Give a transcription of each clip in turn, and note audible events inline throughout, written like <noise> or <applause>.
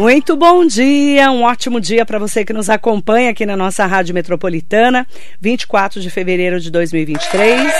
Muito bom dia, um ótimo dia para você que nos acompanha aqui na nossa Rádio Metropolitana, 24 de fevereiro de 2023.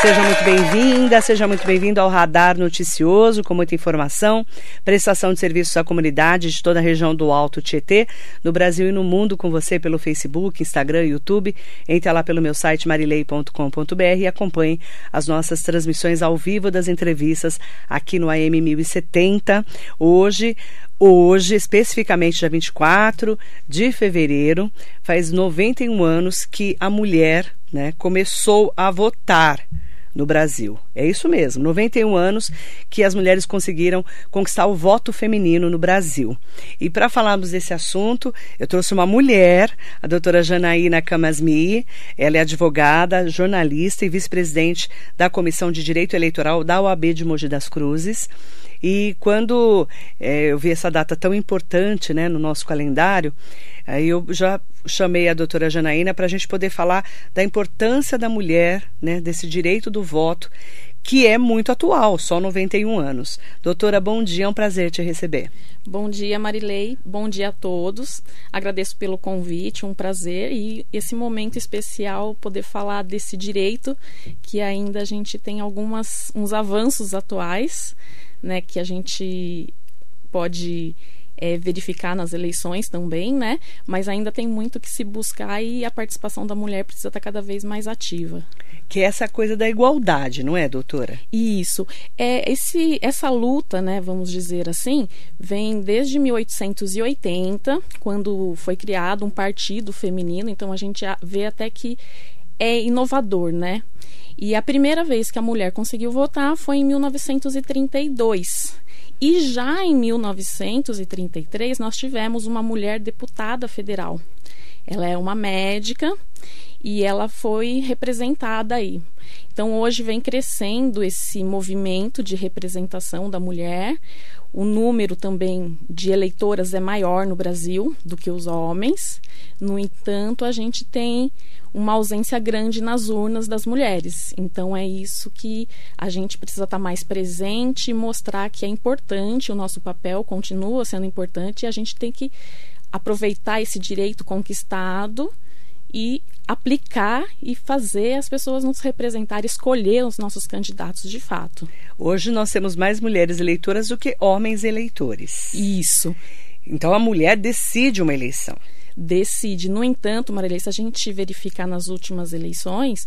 Seja muito bem-vinda, seja muito bem-vindo ao Radar Noticioso, com muita informação, prestação de serviços à comunidade de toda a região do Alto Tietê, no Brasil e no mundo, com você pelo Facebook, Instagram, YouTube. Entre lá pelo meu site marilei.com.br e acompanhe as nossas transmissões ao vivo das entrevistas aqui no AM 1070. Hoje, Hoje, especificamente dia 24 de fevereiro, faz 91 anos que a mulher né, começou a votar no Brasil. É isso mesmo, 91 anos que as mulheres conseguiram conquistar o voto feminino no Brasil. E para falarmos desse assunto, eu trouxe uma mulher, a doutora Janaína Kamasmi. Ela é advogada, jornalista e vice-presidente da Comissão de Direito Eleitoral da OAB de Mogi das Cruzes. E quando é, eu vi essa data tão importante né, no nosso calendário, aí eu já chamei a doutora Janaína para a gente poder falar da importância da mulher, né, desse direito do voto, que é muito atual, só 91 anos. Doutora, bom dia, é um prazer te receber. Bom dia, Marilei. Bom dia a todos. Agradeço pelo convite, um prazer e esse momento especial poder falar desse direito que ainda a gente tem algumas uns avanços atuais né, que a gente pode é, verificar nas eleições também, né? Mas ainda tem muito que se buscar e a participação da mulher precisa estar cada vez mais ativa. Que é essa coisa da igualdade, não é, doutora? Isso. É, esse, essa luta, né, vamos dizer assim, vem desde 1880, quando foi criado um partido feminino. Então a gente vê até que é inovador, né? E a primeira vez que a mulher conseguiu votar foi em 1932. E já em 1933 nós tivemos uma mulher deputada federal. Ela é uma médica e ela foi representada aí. Então hoje vem crescendo esse movimento de representação da mulher. O número também de eleitoras é maior no Brasil do que os homens. No entanto, a gente tem uma ausência grande nas urnas das mulheres. Então é isso que a gente precisa estar mais presente e mostrar que é importante, o nosso papel continua sendo importante e a gente tem que aproveitar esse direito conquistado e aplicar e fazer as pessoas nos representar, escolher os nossos candidatos de fato. Hoje nós temos mais mulheres eleitoras do que homens eleitores. Isso. Então a mulher decide uma eleição decide. No entanto, Marilei, se a gente verificar nas últimas eleições,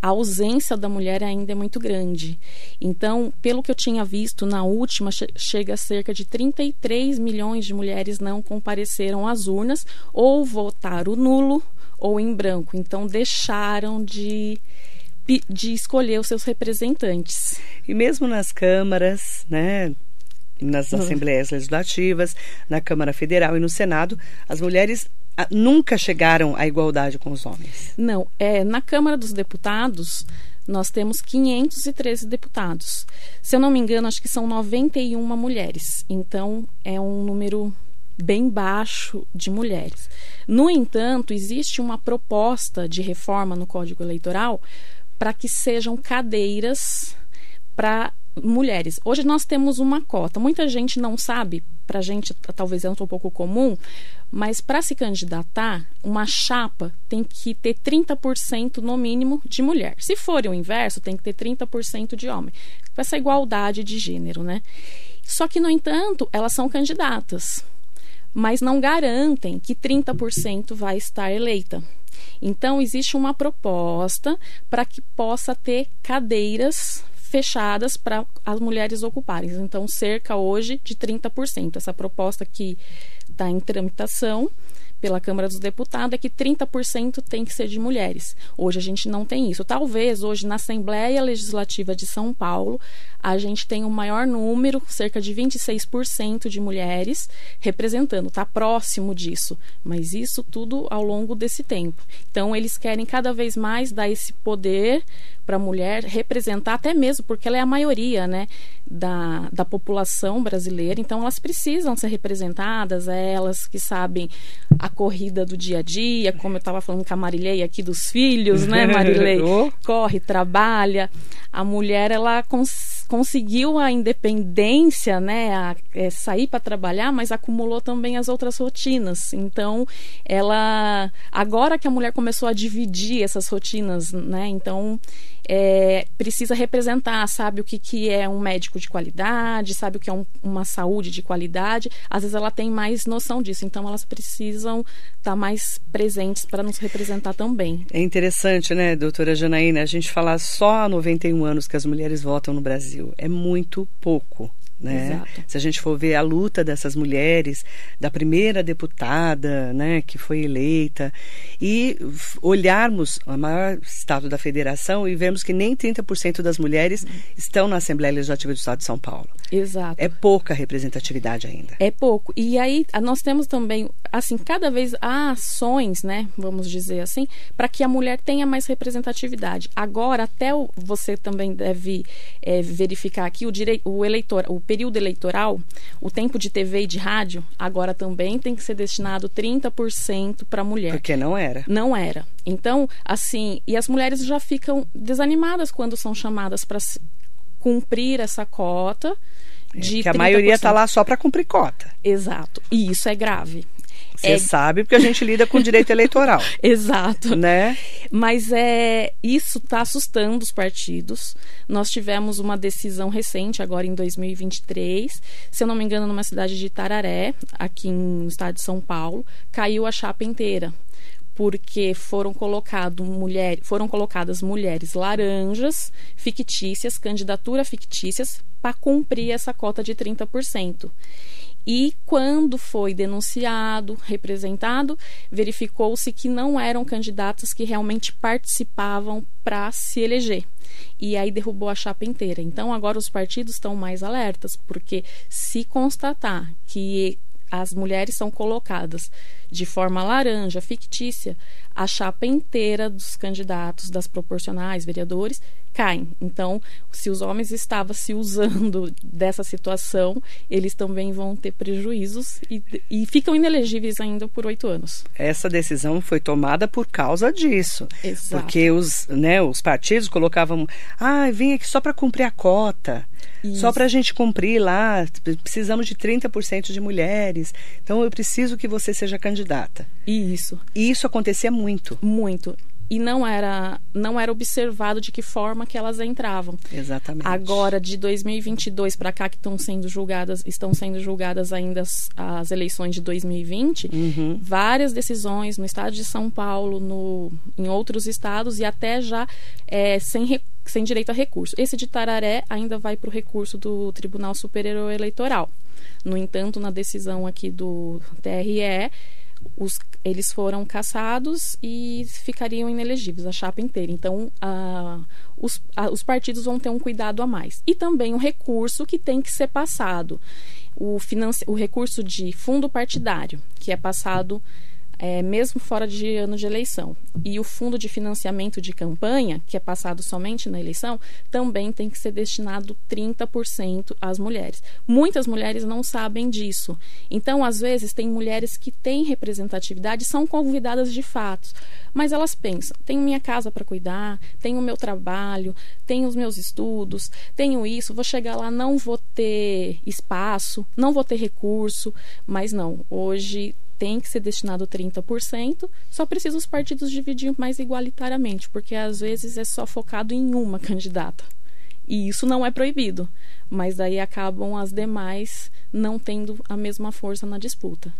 a ausência da mulher ainda é muito grande. Então, pelo que eu tinha visto, na última chega a cerca de 33 milhões de mulheres não compareceram às urnas ou votaram nulo ou em branco. Então, deixaram de de escolher os seus representantes. E mesmo nas câmaras, né, nas assembleias legislativas, na Câmara Federal e no Senado, as mulheres ah, nunca chegaram à igualdade com os homens. Não, é na Câmara dos Deputados nós temos 513 deputados. Se eu não me engano, acho que são 91 mulheres. Então é um número bem baixo de mulheres. No entanto, existe uma proposta de reforma no Código Eleitoral para que sejam cadeiras para mulheres. Hoje nós temos uma cota. Muita gente não sabe, para a gente talvez é um pouco comum, mas para se candidatar, uma chapa tem que ter 30% no mínimo de mulher. Se for o inverso, tem que ter 30% de homem. Com essa igualdade de gênero, né? Só que, no entanto, elas são candidatas, mas não garantem que 30% vai estar eleita. Então, existe uma proposta para que possa ter cadeiras fechadas para as mulheres ocuparem. Então, cerca hoje de 30%. Essa proposta que está em tramitação pela Câmara dos Deputados é que 30% tem que ser de mulheres. Hoje a gente não tem isso. Talvez hoje na Assembleia Legislativa de São Paulo a gente tenha um maior número, cerca de 26% de mulheres representando, está próximo disso. Mas isso tudo ao longo desse tempo. Então eles querem cada vez mais dar esse poder para a mulher representar, até mesmo porque ela é a maioria né, da, da população brasileira, então elas precisam ser representadas, é elas que sabem a corrida do dia a dia, como eu estava falando com a Marilei aqui dos filhos, né, <laughs> Marilei? Corre, trabalha. A mulher, ela consegue conseguiu a independência, né, a, é, sair para trabalhar, mas acumulou também as outras rotinas. Então, ela agora que a mulher começou a dividir essas rotinas, né, então é, precisa representar, sabe o que, que é um médico de qualidade, sabe o que é um, uma saúde de qualidade. Às vezes ela tem mais noção disso, então elas precisam estar tá mais presentes para nos representar também. É interessante, né, doutora Janaína, a gente falar só há 91 anos que as mulheres votam no Brasil. É muito pouco. Né? Se a gente for ver a luta dessas mulheres, da primeira deputada né, que foi eleita, e olharmos o maior estado da federação e vemos que nem 30% das mulheres estão na Assembleia Legislativa do Estado de São Paulo. Exato. É pouca representatividade ainda. É pouco. E aí nós temos também, assim, cada vez há ações, né, vamos dizer assim, para que a mulher tenha mais representatividade. Agora, até o, você também deve é, verificar aqui o direito, o eleitor, o período eleitoral, o tempo de TV e de rádio, agora também tem que ser destinado 30% para a mulher. Porque não era. Não era. Então, assim, e as mulheres já ficam desanimadas quando são chamadas para cumprir essa cota. É, de que a maioria está lá só para cumprir cota. Exato. E isso é grave. Você é... sabe porque a gente lida com direito eleitoral. <laughs> Exato. Né? Mas é isso está assustando os partidos. Nós tivemos uma decisão recente, agora em 2023, se eu não me engano, numa cidade de Tararé, aqui no estado de São Paulo, caiu a chapa inteira porque foram, colocado mulher, foram colocadas mulheres laranjas fictícias, candidatura fictícias, para cumprir essa cota de 30%. E quando foi denunciado, representado, verificou-se que não eram candidatos que realmente participavam para se eleger. E aí derrubou a chapa inteira. Então agora os partidos estão mais alertas, porque se constatar que as mulheres são colocadas de forma laranja, fictícia, a chapa inteira dos candidatos, das proporcionais, vereadores, caem. Então, se os homens estavam se usando <laughs> dessa situação, eles também vão ter prejuízos e, e ficam inelegíveis ainda por oito anos. Essa decisão foi tomada por causa disso. Exato. Porque os, né, os partidos colocavam, ah, vim aqui só para cumprir a cota. Isso. Só para a gente cumprir lá, precisamos de 30% de mulheres. Então eu preciso que você seja candidata. Isso. E isso acontecia muito. Muito e não era não era observado de que forma que elas entravam. Exatamente. Agora de 2022 para cá que estão sendo julgadas estão sendo julgadas ainda as, as eleições de 2020, uhum. várias decisões no estado de São Paulo, no em outros estados e até já é, sem sem direito a recurso. Esse de Tararé ainda vai para o recurso do Tribunal Superior Eleitoral. No entanto, na decisão aqui do TRE os, eles foram caçados e ficariam inelegíveis, a chapa inteira. Então, a, os, a, os partidos vão ter um cuidado a mais. E também um recurso que tem que ser passado. O, finance, o recurso de fundo partidário, que é passado é, mesmo fora de ano de eleição. E o fundo de financiamento de campanha, que é passado somente na eleição, também tem que ser destinado 30% às mulheres. Muitas mulheres não sabem disso. Então, às vezes, tem mulheres que têm representatividade, são convidadas de fato, mas elas pensam: tenho minha casa para cuidar, tenho meu trabalho, tenho os meus estudos, tenho isso, vou chegar lá, não vou ter espaço, não vou ter recurso, mas não. Hoje tem que ser destinado 30%, só precisa os partidos dividir mais igualitariamente, porque às vezes é só focado em uma <laughs> candidata. E isso não é proibido, mas aí acabam as demais não tendo a mesma força na disputa.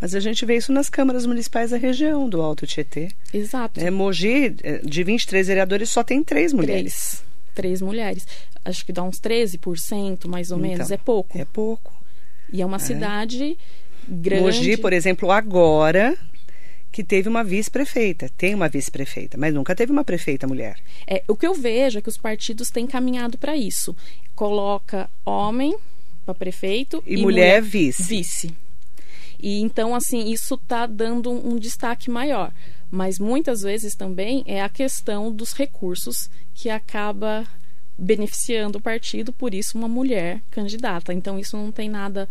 Mas a gente vê isso nas câmaras municipais da região do Alto Tietê. Exato. É, Mogi, é, de 23 vereadores, só tem três mulheres. Três. Três mulheres. Acho que dá uns 13%, mais ou então, menos. É pouco. É pouco. E é uma é. cidade grande. Mogi, por exemplo, agora que teve uma vice-prefeita, tem uma vice-prefeita, mas nunca teve uma prefeita mulher. É, o que eu vejo é que os partidos têm caminhado para isso. Coloca homem para prefeito e, e mulher, mulher, vice. Vice. E então assim, isso está dando um, um destaque maior. Mas muitas vezes também é a questão dos recursos que acaba beneficiando o partido, por isso uma mulher candidata. Então isso não tem nada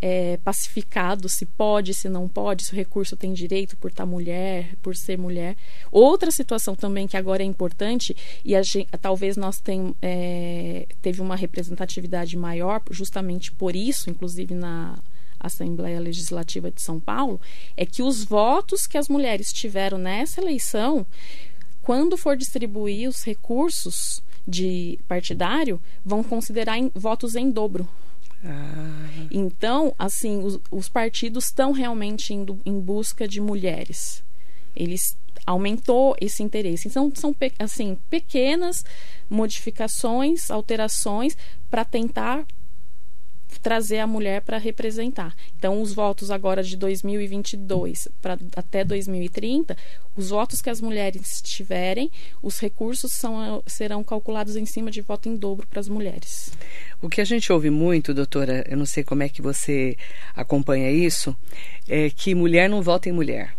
é, pacificado se pode, se não pode, se o recurso tem direito por estar mulher, por ser mulher. Outra situação também que agora é importante e gente, talvez nós tem, é, teve uma representatividade maior justamente por isso, inclusive na Assembleia Legislativa de São Paulo, é que os votos que as mulheres tiveram nessa eleição, quando for distribuir os recursos de partidário, vão considerar em, votos em dobro. Ah. Então, assim, os, os partidos estão realmente indo em busca de mulheres. Eles aumentou esse interesse. Então, são assim, pequenas modificações, alterações para tentar trazer a mulher para representar. Então, os votos agora de 2022 para até 2030, os votos que as mulheres tiverem, os recursos são, serão calculados em cima de voto em dobro para as mulheres. O que a gente ouve muito, doutora, eu não sei como é que você acompanha isso, é que mulher não vota em mulher.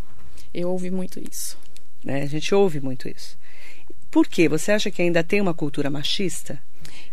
Eu ouvi muito isso. Né? A gente ouve muito isso. Por quê? Você acha que ainda tem uma cultura machista?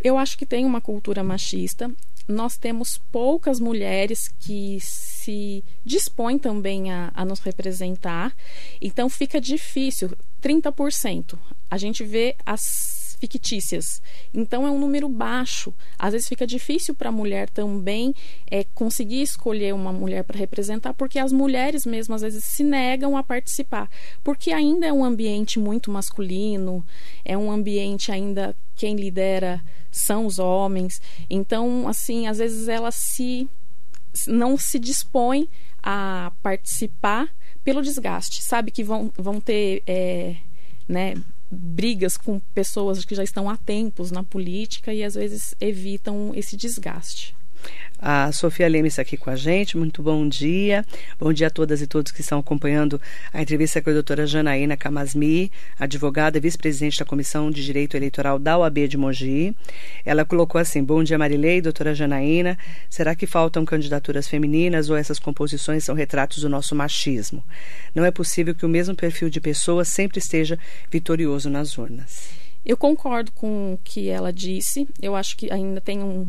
Eu acho que tem uma cultura machista nós temos poucas mulheres que se dispõem também a, a nos representar, então fica difícil. 30%. A gente vê as fictícias. Então é um número baixo. Às vezes fica difícil para a mulher também é, conseguir escolher uma mulher para representar, porque as mulheres mesmo às vezes se negam a participar, porque ainda é um ambiente muito masculino, é um ambiente ainda quem lidera são os homens. Então, assim, às vezes ela se não se dispõe a participar pelo desgaste. Sabe que vão, vão ter é, né, brigas com pessoas que já estão há tempos na política e às vezes evitam esse desgaste. A Sofia Leme está aqui com a gente. Muito bom dia. Bom dia a todas e todos que estão acompanhando a entrevista com a doutora Janaína Camasmi, advogada e vice-presidente da Comissão de Direito Eleitoral da UAB de Mogi. Ela colocou assim: Bom dia, Marilei, doutora Janaína. Será que faltam candidaturas femininas ou essas composições são retratos do nosso machismo? Não é possível que o mesmo perfil de pessoa sempre esteja vitorioso nas urnas. Eu concordo com o que ela disse. Eu acho que ainda tem um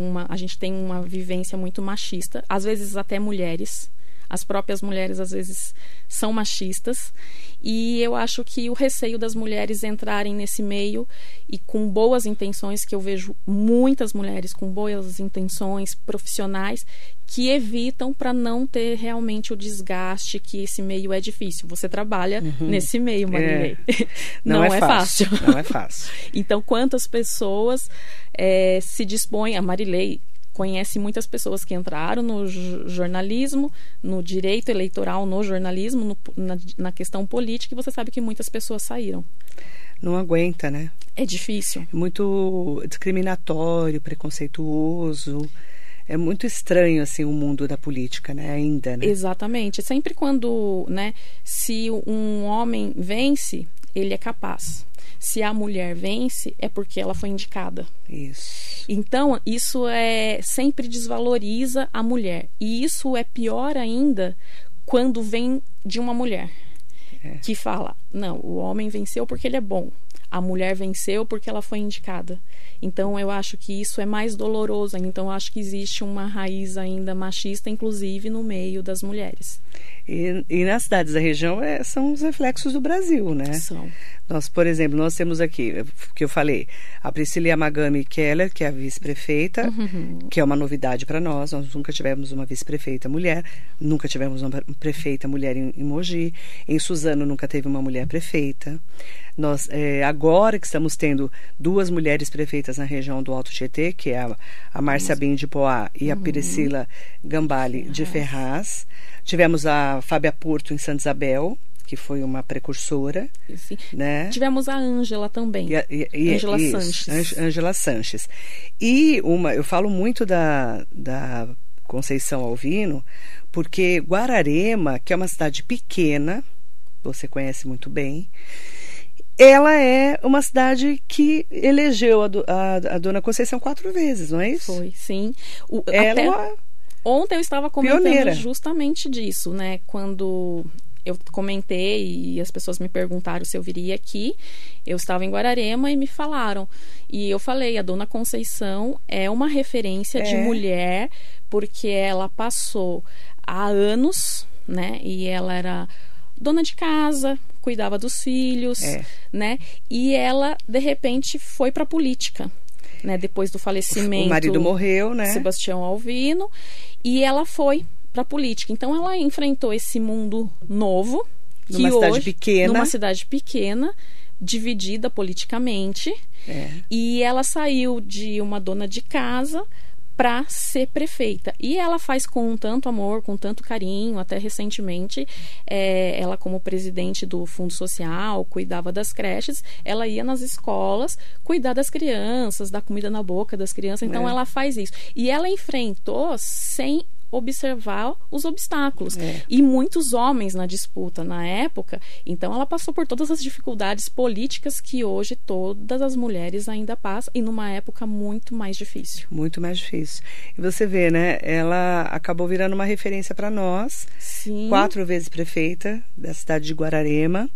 uma, a gente tem uma vivência muito machista, às vezes até mulheres. As próprias mulheres às vezes são machistas e eu acho que o receio das mulheres entrarem nesse meio e com boas intenções, que eu vejo muitas mulheres com boas intenções profissionais que evitam para não ter realmente o desgaste que esse meio é difícil. Você trabalha uhum. nesse meio, Marilei. É. <laughs> Não, não, é, é fácil. fácil. Não é fácil. <laughs> então, quantas pessoas é, se dispõem, a Marilei conhece muitas pessoas que entraram no jornalismo, no direito eleitoral, no jornalismo, no, na, na questão política, e você sabe que muitas pessoas saíram. Não aguenta, né? É difícil. É muito discriminatório, preconceituoso. É muito estranho assim o mundo da política, né? Ainda, né? Exatamente. Sempre quando, né? Se um homem vence, ele é capaz. Se a mulher vence, é porque ela foi indicada. Isso. Então, isso é sempre desvaloriza a mulher. E isso é pior ainda quando vem de uma mulher. É. Que fala: não, o homem venceu porque ele é bom. A mulher venceu porque ela foi indicada. Então eu acho que isso é mais doloroso. Então eu acho que existe uma raiz ainda machista, inclusive no meio das mulheres. E, e nas cidades da região é, são os reflexos do Brasil, né? São. Nós, por exemplo, nós temos aqui, que eu falei, a Priscila Yamagami Keller, que é a vice-prefeita, uhum. que é uma novidade para nós. Nós nunca tivemos uma vice-prefeita mulher, nunca tivemos uma prefeita mulher em, em Mogi. Em Suzano nunca teve uma mulher prefeita. Nós, é, agora que estamos tendo duas mulheres prefeitas na região do Alto Tietê, que é a, a Márcia Bim de Poá e a uhum. Gambale de Ferraz. Tivemos a Fábia Porto em Santa Isabel que foi uma precursora. Sim. Né? Tivemos a Ângela também. Ângela Sanches. Ângela Sanches. E uma, eu falo muito da, da Conceição Alvino, porque Guararema, que é uma cidade pequena, você conhece muito bem, ela é uma cidade que elegeu a, a, a dona Conceição quatro vezes, não é isso? Foi, sim. O, ela até... Ontem eu estava comentando Pioneira. justamente disso, né? Quando eu comentei e as pessoas me perguntaram se eu viria aqui. Eu estava em Guararema e me falaram. E eu falei, a dona Conceição é uma referência é. de mulher porque ela passou há anos, né? E ela era dona de casa, cuidava dos filhos, é. né? E ela de repente foi para a política, né? Depois do falecimento, o marido morreu, né? Sebastião Alvino, e ela foi para a política. Então ela enfrentou esse mundo novo, numa que cidade hoje, pequena, numa cidade pequena, dividida politicamente, é. e ela saiu de uma dona de casa para ser prefeita. E ela faz com tanto amor, com tanto carinho, até recentemente, é, ela como presidente do Fundo Social, cuidava das creches, ela ia nas escolas cuidar das crianças, dar comida na boca das crianças, então é. ela faz isso. E ela enfrentou sem observar os obstáculos. É. E muitos homens na disputa na época, então ela passou por todas as dificuldades políticas que hoje todas as mulheres ainda passam, e numa época muito mais difícil. Muito mais difícil. E você vê, né? Ela acabou virando uma referência para nós. Sim. Quatro vezes prefeita da cidade de Guararema.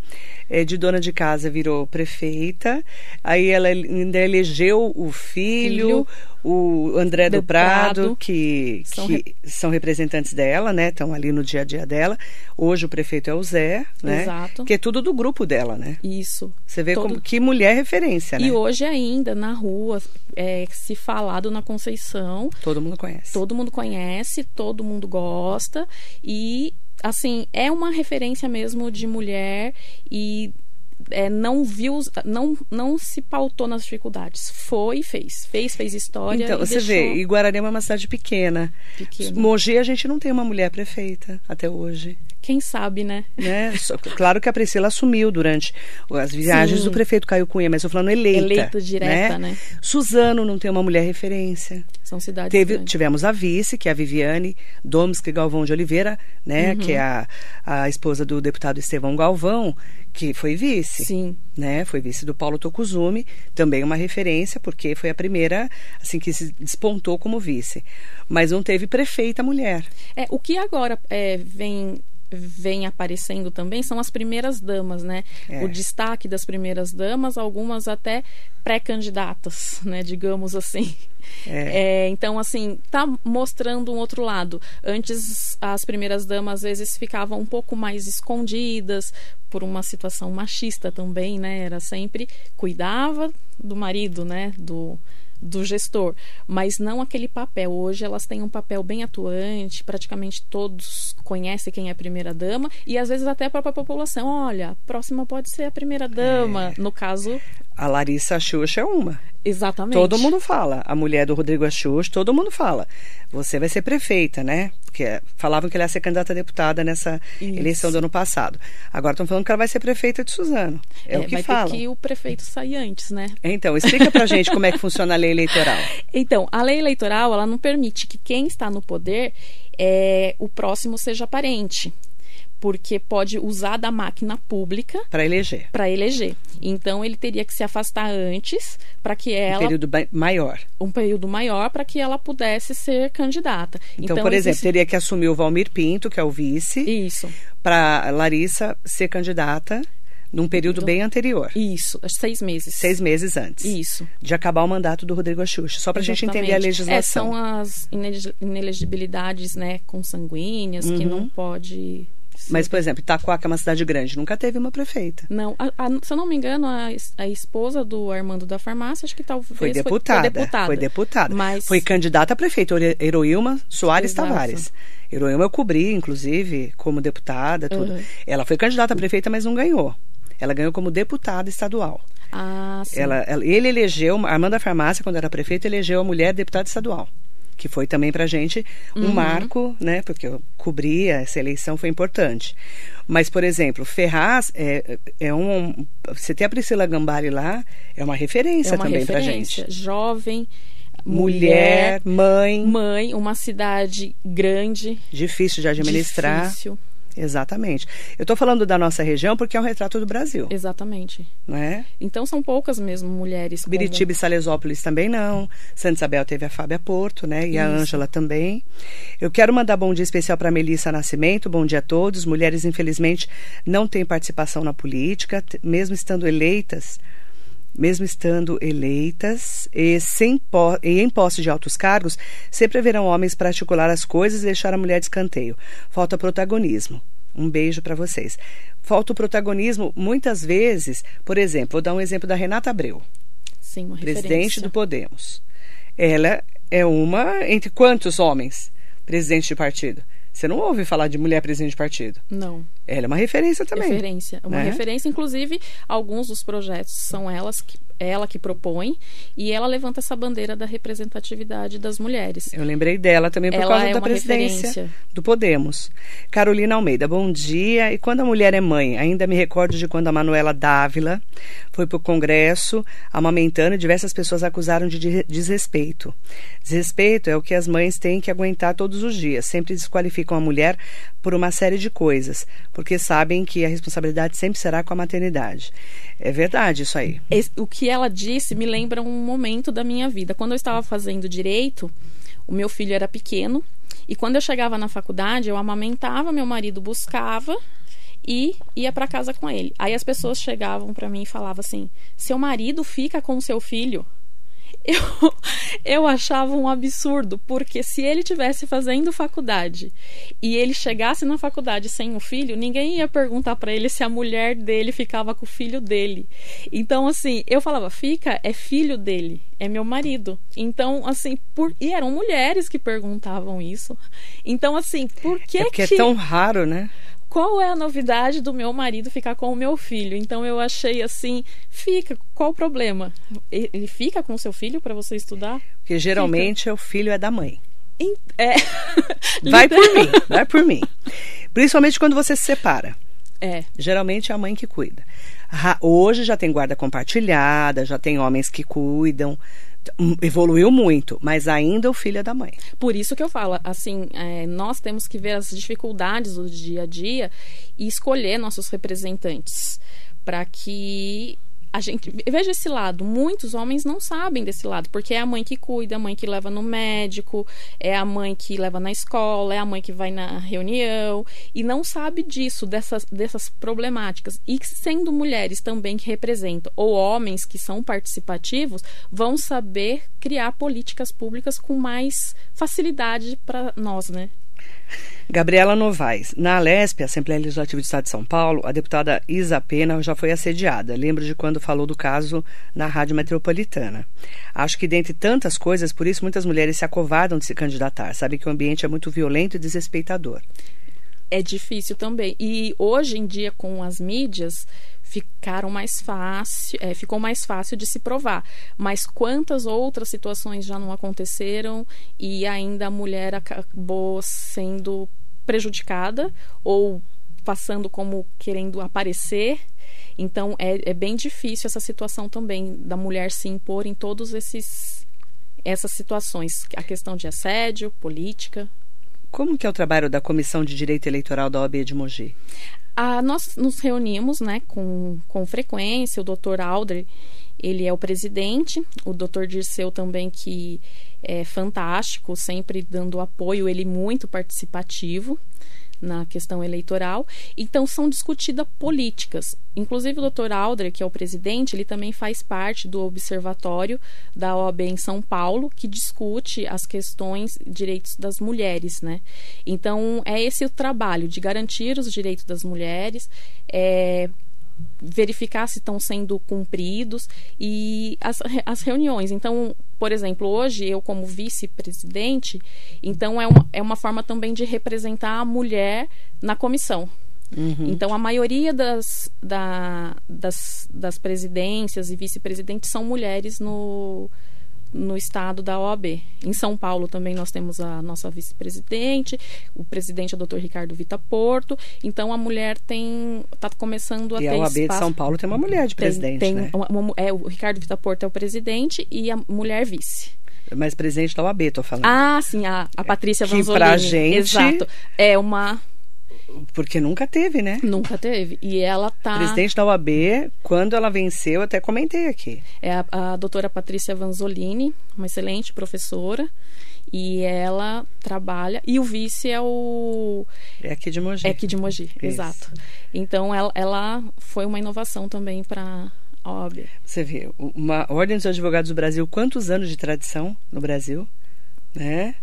É, de dona de casa virou prefeita. Aí ela ainda elegeu o filho, filho o André do, do Prado, Prado, que, são, que re... são representantes dela, né? Estão ali no dia a dia dela. Hoje o prefeito é o Zé, né? Exato. Que é tudo do grupo dela, né? Isso. Você vê Todo... como que mulher referência, né? E hoje ainda, na rua, é, se falado na Conceição. Todo mundo conhece. Todo mundo conhece, todo mundo gosta. E assim, é uma referência mesmo de mulher e é, não viu, não, não se pautou nas dificuldades. Foi e fez. Fez, fez história. Então, você deixou... vê, e Guararema é uma cidade pequena. pequena. Mogi, a gente não tem uma mulher prefeita até hoje. Quem sabe, né? né? Claro que a Priscila assumiu durante as viagens Sim. do prefeito Caio Cunha, mas eu falando eleita. Eleita direta, né? né? Suzano não tem uma mulher referência. São cidades Teve, Tivemos a vice, que é a Viviane Domsky Galvão de Oliveira, né? Uhum. Que é a, a esposa do deputado Estevão Galvão, que foi vice. Sim. Né? Foi vice do Paulo Tokuzumi, também uma referência, porque foi a primeira, assim, que se despontou como vice. Mas não teve prefeita mulher. É, o que agora é, vem vem aparecendo também são as primeiras damas, né? É. O destaque das primeiras damas, algumas até pré-candidatas, né? Digamos assim. É. É, então, assim, tá mostrando um outro lado. Antes, as primeiras damas às vezes ficavam um pouco mais escondidas por uma situação machista também, né? Era sempre cuidava do marido, né? Do do gestor, mas não aquele papel. Hoje elas têm um papel bem atuante, praticamente todos conhecem quem é a primeira dama e às vezes até a própria população, olha, a próxima pode ser a primeira dama. É. No caso, a Larissa Xuxa é uma. Exatamente. Todo mundo fala. A mulher do Rodrigo Axux, todo mundo fala. Você vai ser prefeita, né? Porque falavam que ela ia ser candidata a deputada nessa Isso. eleição do ano passado. Agora estão falando que ela vai ser prefeita de Suzano. É, é o que vai falam. Ter que o prefeito sair antes, né? Então, explica pra gente como é que funciona a lei eleitoral. <laughs> Então, a lei eleitoral, ela não permite que quem está no poder é, o próximo seja parente porque pode usar da máquina pública para eleger. Para eleger. Então ele teria que se afastar antes para que ela um período maior. Um período maior para que ela pudesse ser candidata. Então, então por exemplo, existe... teria que assumir o Valmir Pinto, que é o vice. Isso. Para Larissa ser candidata num período do... bem anterior. Isso, seis meses. Seis meses antes. Isso. De acabar o mandato do Rodrigo Axuxa. Só para a gente entender a legislação. É, são as inelegibilidades né, consanguíneas uhum. que não pode mas, por exemplo, Itaquá, que é uma cidade grande, nunca teve uma prefeita. Não, a, a, se eu não me engano, a, a, esposa do Armando da Farmácia, acho que talvez foi deputada. Foi, foi deputada. Foi deputada. Mas... Foi candidata a prefeita, Heroilma Soares Exato. Tavares. Heroilma eu cobri, inclusive, como deputada, tudo. Uhum. Ela foi candidata a prefeita, mas não ganhou. Ela ganhou como deputada estadual. Ah, sim. Ela, ela, ele elegeu, Armando da Farmácia, quando era prefeito, elegeu a mulher deputada estadual que foi também para a gente um uhum. marco, né? Porque eu cobria essa eleição, foi importante. Mas, por exemplo, Ferraz é, é um. Você tem a Priscila Gambari lá, é uma referência é uma também para gente. Jovem, mulher, mulher, mãe. Mãe, uma cidade grande. Difícil de administrar. Difícil. Exatamente. Eu estou falando da nossa região porque é um retrato do Brasil. Exatamente. Não é? Então são poucas mesmo mulheres. Biritiba como... e Salesópolis também não. Santa Isabel teve a Fábia Porto, né? E Isso. a Ângela também. Eu quero mandar bom dia especial para Melissa Nascimento. Bom dia a todos. Mulheres, infelizmente, não têm participação na política, mesmo estando eleitas mesmo estando eleitas e, sem e em posse de altos cargos, sempre haverão homens para articular as coisas e deixar a mulher de escanteio. Falta protagonismo. Um beijo para vocês. Falta o protagonismo, muitas vezes, por exemplo, vou dar um exemplo da Renata Abreu. Sim, presidente do Podemos. Ela é uma entre quantos homens presidente de partido? Você não ouve falar de mulher presidente de partido? Não. Ela é uma referência também. Referência. Uma né? referência, inclusive, alguns dos projetos são elas que, ela que propõe e ela levanta essa bandeira da representatividade das mulheres. Eu lembrei dela também por ela causa é da presidência referência. do Podemos. Carolina Almeida, bom dia. E quando a mulher é mãe, ainda me recordo de quando a Manuela Dávila foi para o Congresso amamentando e diversas pessoas acusaram de desrespeito. Desrespeito é o que as mães têm que aguentar todos os dias. Sempre desqualificam a mulher por uma série de coisas, porque sabem que a responsabilidade sempre será com a maternidade. É verdade isso aí. O que ela disse me lembra um momento da minha vida. Quando eu estava fazendo direito, o meu filho era pequeno e quando eu chegava na faculdade, eu amamentava, meu marido buscava e ia para casa com ele. Aí as pessoas chegavam para mim e falavam assim: "Seu marido fica com seu filho?" <laughs> eu, eu achava um absurdo, porque se ele tivesse fazendo faculdade e ele chegasse na faculdade sem o filho, ninguém ia perguntar para ele se a mulher dele ficava com o filho dele. Então, assim, eu falava, fica, é filho dele, é meu marido. Então, assim, por... e eram mulheres que perguntavam isso. Então, assim, por que é porque que... é tão raro, né? Qual é a novidade do meu marido ficar com o meu filho? Então eu achei assim, fica, qual o problema? Ele fica com o seu filho para você estudar? Porque geralmente fica. o filho é da mãe. É. <laughs> vai por mim, vai por mim. Principalmente quando você se separa. É. Geralmente é a mãe que cuida. Hoje já tem guarda compartilhada, já tem homens que cuidam evoluiu muito, mas ainda o filho é da mãe. Por isso que eu falo, assim, é, nós temos que ver as dificuldades do dia a dia e escolher nossos representantes para que a gente veja esse lado. Muitos homens não sabem desse lado, porque é a mãe que cuida, a mãe que leva no médico, é a mãe que leva na escola, é a mãe que vai na reunião e não sabe disso, dessas, dessas problemáticas. E sendo mulheres também que representam, ou homens que são participativos, vão saber criar políticas públicas com mais facilidade para nós, né? Gabriela Novaes. Na Alesp, Assembleia Legislativa do Estado de São Paulo, a deputada Isa Pena já foi assediada. Lembro de quando falou do caso na Rádio Metropolitana. Acho que, dentre tantas coisas, por isso muitas mulheres se acovardam de se candidatar. Sabem que o ambiente é muito violento e desrespeitador. É difícil também. E hoje em dia, com as mídias, ficaram mais fácil, é, ficou mais fácil de se provar. Mas quantas outras situações já não aconteceram e ainda a mulher acabou sendo prejudicada ou passando como querendo aparecer. Então é, é bem difícil essa situação também da mulher se impor em todos esses essas situações, a questão de assédio, política. Como que é o trabalho da Comissão de Direito Eleitoral da OAB de Mogi? Ah, nós nos reunimos né, com, com frequência, o doutor Aldre, ele é o presidente, o doutor Dirceu também, que é fantástico, sempre dando apoio, ele muito participativo na questão eleitoral. Então, são discutidas políticas. Inclusive, o doutor Aldre, que é o presidente, ele também faz parte do observatório da OAB em São Paulo, que discute as questões direitos das mulheres, né? Então, é esse o trabalho, de garantir os direitos das mulheres, é, verificar se estão sendo cumpridos e as, as reuniões. Então, por exemplo, hoje eu como vice-presidente, então é uma, é uma forma também de representar a mulher na comissão. Uhum. Então, a maioria das, da, das, das presidências e vice-presidentes são mulheres no, no estado da OAB. Em São Paulo também nós temos a nossa vice-presidente, o presidente é o Dr. Ricardo Vita Porto. Então a mulher tem está começando a e ter a OAB espaço. de São Paulo tem uma mulher de presidente, tem, né? Uma, uma, é, o Ricardo Vita Porto é o presidente e a mulher vice. Mas presidente da OAB, tô falando. Ah, sim, a, a Patrícia que Vanzolini. pra gente... Exato. É uma Porque nunca teve, né? Nunca teve. E ela tá. Presidente da OAB, quando ela venceu, até comentei aqui. É a, a doutora Patrícia Vanzolini, uma excelente professora. E ela trabalha. E o vice é o. É aqui de Mogi. É aqui de Mogi, Isso. exato. Então ela, ela foi uma inovação também para a OAB. Você vê, uma Ordem dos Advogados do Brasil, quantos anos de tradição no Brasil? Né?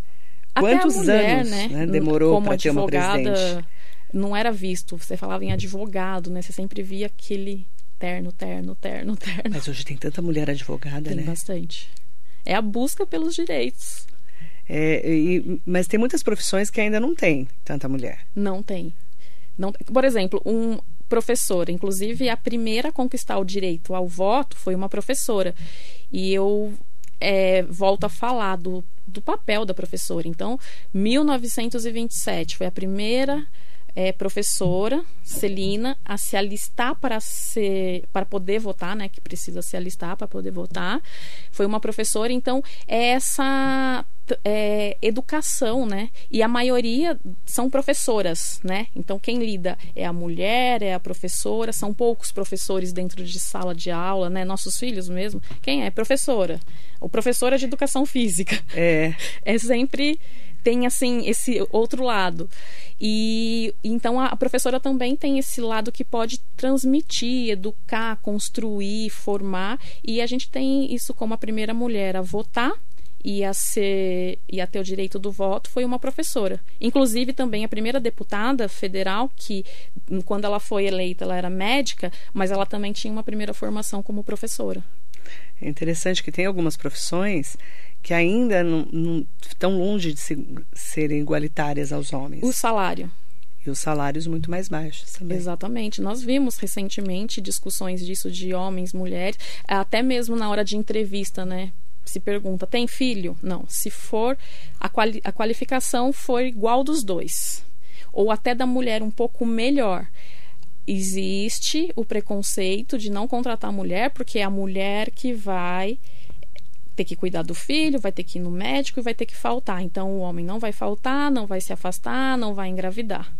Quantos mulher, anos né? Né, demorou para ter uma presidente? Não era visto. Você falava em advogado, né? Você sempre via aquele terno, terno, terno, terno. Mas hoje tem tanta mulher advogada, tem né? Tem bastante. É a busca pelos direitos. É, e, mas tem muitas profissões que ainda não tem tanta mulher. Não tem. Não, por exemplo, um professor, inclusive a primeira a conquistar o direito ao voto foi uma professora. E eu é, volto a falar do, do papel da professora. Então, 1927 foi a primeira é, professora Celina a se alistar para ser para poder votar, né? Que precisa se alistar para poder votar. Foi uma professora, então é essa é, educação, né? E a maioria são professoras, né? Então quem lida é a mulher, é a professora. São poucos professores dentro de sala de aula, né? Nossos filhos mesmo. Quem é? Professora. O professora de educação física. É. <laughs> É sempre tem assim esse outro lado. E então a, professora também tem esse lado que pode transmitir, educar, construir, formar, e a gente tem isso como a primeira mulher a votar e a ser e a ter o direito do voto foi uma professora. Inclusive também a primeira deputada federal que quando ela foi eleita ela era médica, mas ela também tinha uma primeira formação como professora. É interessante que tem algumas profissões que ainda não, não estão longe de se, serem igualitárias aos homens. O salário. E os salários muito mais baixos também. Exatamente. Nós vimos recentemente discussões disso de homens, mulheres, até mesmo na hora de entrevista, né? Se pergunta, tem filho? Não. Se for, a, quali a qualificação for igual dos dois. Ou até da mulher um pouco melhor existe o preconceito de não contratar a mulher porque é a mulher que vai ter que cuidar do filho, vai ter que ir no médico e vai ter que faltar. Então o homem não vai faltar, não vai se afastar, não vai engravidar.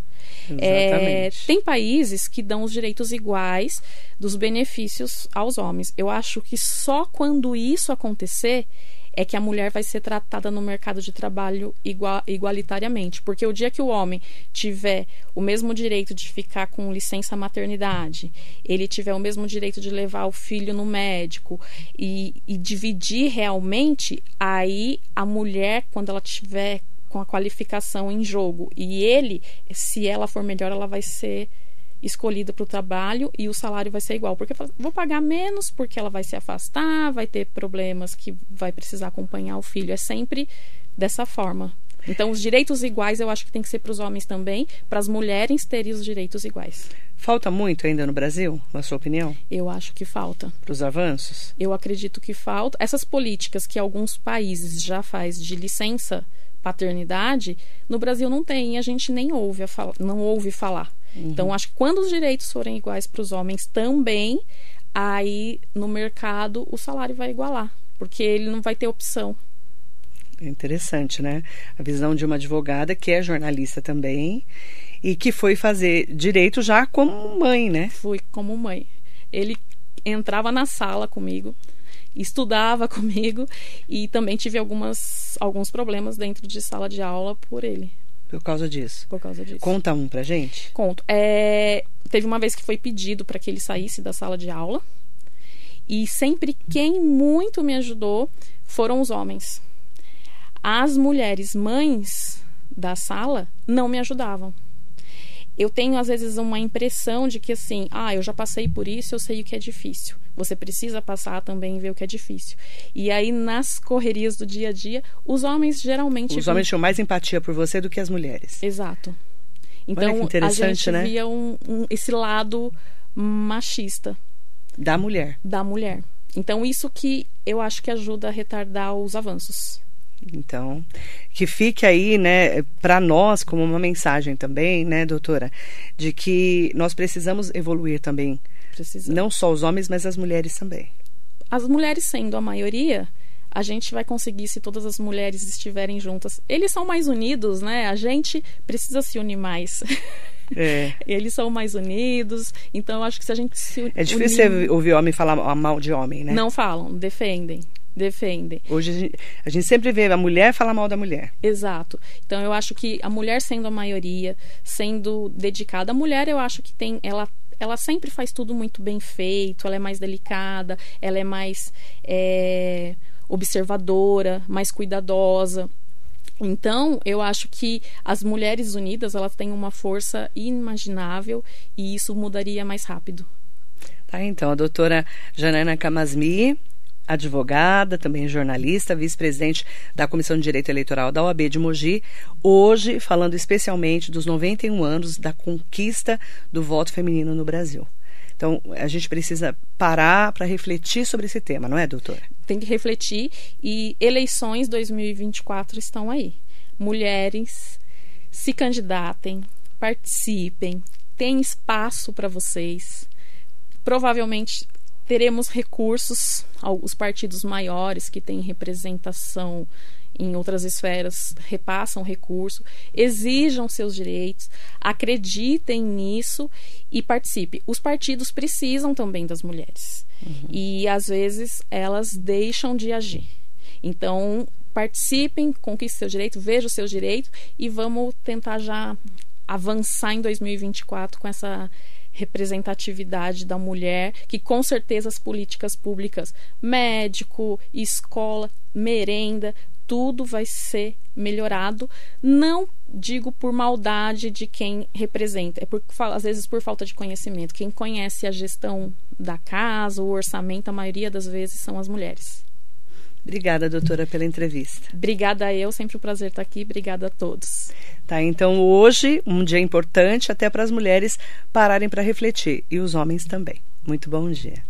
É, tem países que dão os direitos iguais dos benefícios aos homens. Eu acho que só quando isso acontecer é que a mulher vai ser tratada no mercado de trabalho igual, igualitariamente. Porque o dia que o homem tiver o mesmo direito de ficar com licença maternidade, ele tiver o mesmo direito de levar o filho no médico e, e dividir realmente, aí a mulher, quando ela tiver com a qualificação em jogo e ele, se ela for melhor, ela vai ser escolhida para o trabalho e o salário vai ser igual. Porque vou pagar menos porque ela vai se afastar, vai ter problemas que vai precisar acompanhar o filho. É sempre dessa forma. Então, os direitos iguais eu acho que tem que ser para os homens também, para as mulheres terem os direitos iguais. Falta muito ainda no Brasil, na sua opinião? Eu acho que falta. Para os avanços? Eu acredito que falta. Essas políticas que alguns países já faz de licença paternidade, no Brasil não tem e a gente nem ouve, não ouve falar. Uhum. Então, acho que quando os direitos forem iguais para os homens também, aí no mercado o salário vai igualar, porque ele não vai ter opção. É interessante, né? A visão de uma advogada que é jornalista também e que foi fazer direito já como mãe, né? Fui como mãe. Ele entrava na sala comigo, estudava <laughs> comigo e também tive algumas, alguns problemas dentro de sala de aula por ele. Por causa disso? Por causa disso. Conta um pra gente. Conto. É, teve uma vez que foi pedido para que ele saísse da sala de aula. E sempre quem muito me ajudou foram os homens. As mulheres mães da sala não me ajudavam. Eu tenho às vezes uma impressão de que assim, ah, eu já passei por isso, eu sei o que é difícil. Você precisa passar também e ver o que é difícil. E aí, nas correrias do dia a dia, os homens geralmente. Os homens tinham mais empatia por você do que as mulheres. Exato. Então, a gente né? via um, um, esse lado machista. Da mulher. Da mulher. Então, isso que eu acho que ajuda a retardar os avanços. Então, que fique aí, né, para nós como uma mensagem também, né, doutora, de que nós precisamos evoluir também Precisamos. Não só os homens, mas as mulheres também. As mulheres sendo a maioria, a gente vai conseguir se todas as mulheres estiverem juntas. Eles são mais unidos, né? A gente precisa se unir mais. É. <laughs> Eles são mais unidos. Então, eu acho que se a gente se É difícil unir... ouvir homem falar mal de homem, né? Não falam, defendem defendem. Hoje a gente, a gente, sempre vê a mulher falar mal da mulher. Exato. Então eu acho que a mulher sendo a maioria, sendo dedicada, a mulher eu acho que tem, ela ela sempre faz tudo muito bem feito, ela é mais delicada, ela é mais é, observadora, mais cuidadosa. Então, eu acho que as mulheres unidas, elas têm uma força inimaginável e isso mudaria mais rápido. Tá, então, a doutora Janaina Kamasmi, advogada, também jornalista, vice-presidente da Comissão de Direito Eleitoral da OAB de Mogi, hoje falando especialmente dos 91 anos da conquista do voto feminino no Brasil. Então, a gente precisa parar para refletir sobre esse tema, não é, doutora? Tem que refletir e eleições 2024 estão aí. Mulheres se candidatem, participem, tem espaço para vocês. Provavelmente teremos recursos, os partidos maiores que têm representação em outras esferas repassam recurso, exijam seus direitos, acreditem nisso e participe. Os partidos precisam também das mulheres uhum. e às vezes elas deixam de agir. Então participem, conquistem seu direito, vejam seus direitos e vamos tentar já avançar em 2024 com essa representatividade da mulher, que com certeza as políticas públicas, médico, escola, merenda, tudo vai ser melhorado. Não digo por maldade de quem representa, é por, às vezes por falta de conhecimento. Quem conhece a gestão da casa, o orçamento, a maioria das vezes são as mulheres. Obrigada, doutora, pela entrevista. Obrigada a eu, sempre um prazer estar aqui. Obrigada a todos. Tá, então hoje, um dia importante até para as mulheres pararem para refletir e os homens também. Muito bom dia.